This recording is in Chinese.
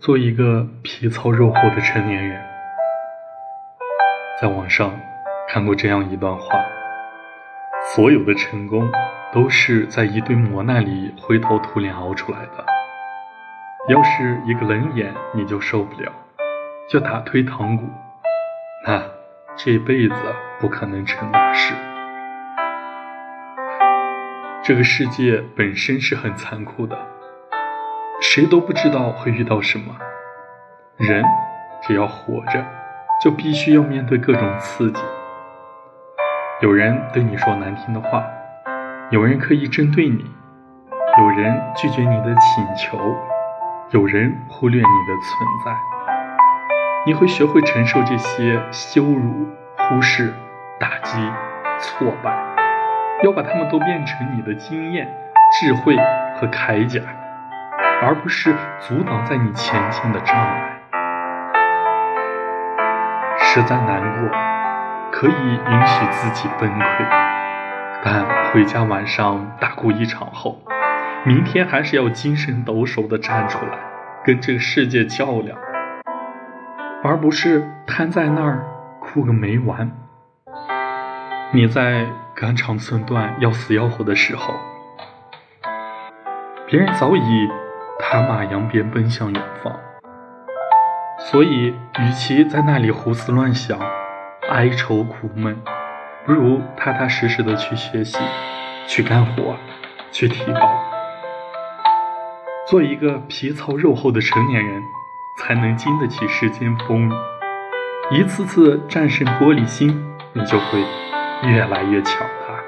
做一个皮糙肉厚的成年人。在网上看过这样一段话：所有的成功都是在一堆磨难里灰头土脸熬出来的。要是一个冷眼你就受不了，就打退堂鼓，那这辈子不可能成大事。这个世界本身是很残酷的，谁都不知道会遇到什么。人只要活着，就必须要面对各种刺激。有人对你说难听的话，有人刻意针对你，有人拒绝你的请求，有人忽略你的存在。你会学会承受这些羞辱、忽视、打击、挫败。要把他们都变成你的经验、智慧和铠甲，而不是阻挡在你前进的障碍。实在难过，可以允许自己崩溃，但回家晚上大哭一场后，明天还是要精神抖擞地站出来，跟这个世界较量，而不是瘫在那儿哭个没完。你在。肝肠寸断、要死要活的时候，别人早已踏马扬鞭奔向远方。所以，与其在那里胡思乱想、哀愁苦闷，不如踏踏实实的去学习、去干活、去提高，做一个皮糙肉厚的成年人，才能经得起世间风雨。一次次战胜玻璃心，你就会。越来越强大。